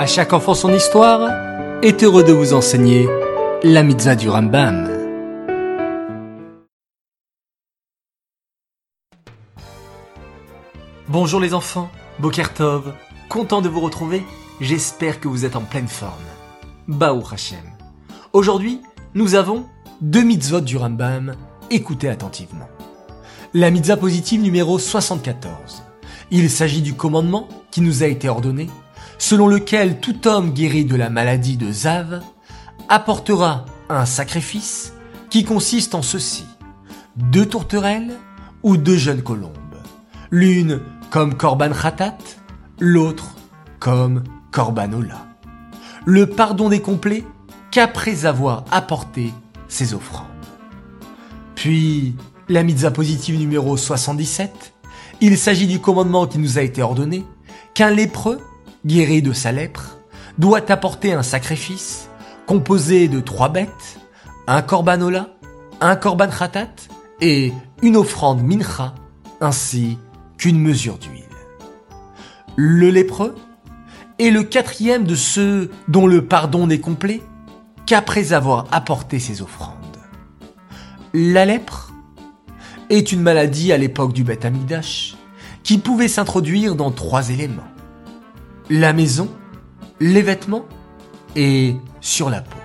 À chaque enfant son histoire est heureux de vous enseigner la mitzvah du Rambam. Bonjour les enfants, Bokertov, content de vous retrouver, j'espère que vous êtes en pleine forme. Baou Hashem. Aujourd'hui, nous avons deux mitzvot du Rambam, écoutez attentivement. La mitzvah positive numéro 74. Il s'agit du commandement qui nous a été ordonné, selon lequel tout homme guéri de la maladie de Zav apportera un sacrifice qui consiste en ceci. Deux tourterelles ou deux jeunes colombes. L'une comme Korban Khatat, l'autre comme Korban Ola. Le pardon n'est complet qu'après avoir apporté ses offrandes. Puis, la mitzvah positive numéro 77, il s'agit du commandement qui nous a été ordonné, qu'un lépreux, guéri de sa lèpre, doit apporter un sacrifice composé de trois bêtes, un korbanola, un korban khatat et une offrande mincha, ainsi qu'une mesure d'huile. Le lépreux est le quatrième de ceux dont le pardon n'est complet qu'après avoir apporté ses offrandes. La lèpre est une maladie à l'époque du Beth Amidash qui pouvait s'introduire dans trois éléments. La maison, les vêtements et sur la peau.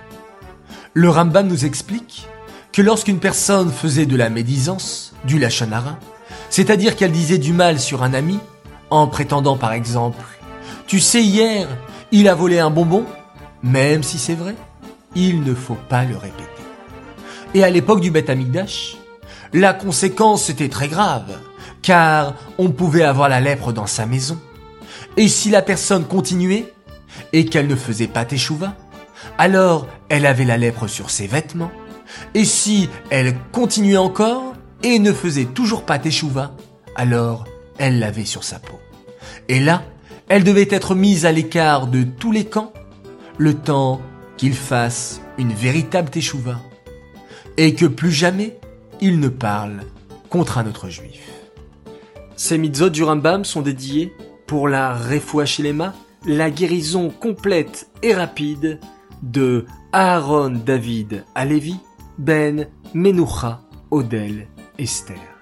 Le Rambam nous explique que lorsqu'une personne faisait de la médisance, du lachonara, c'est-à-dire qu'elle disait du mal sur un ami, en prétendant par exemple Tu sais hier, il a volé un bonbon, même si c'est vrai, il ne faut pas le répéter. Et à l'époque du Beth Amikdash, la conséquence était très grave, car on pouvait avoir la lèpre dans sa maison. Et si la personne continuait, et qu'elle ne faisait pas teshuva, alors elle avait la lèpre sur ses vêtements. Et si elle continuait encore, et ne faisait toujours pas teshuva, alors elle l'avait sur sa peau. Et là, elle devait être mise à l'écart de tous les camps, le temps qu'il fasse une véritable teshuva, et que plus jamais il ne parle contre un autre juif. Ces mitzvot du Rambam sont dédiés pour la refoua la guérison complète et rapide de Aaron David Alevi, Ben Menucha Odel Esther.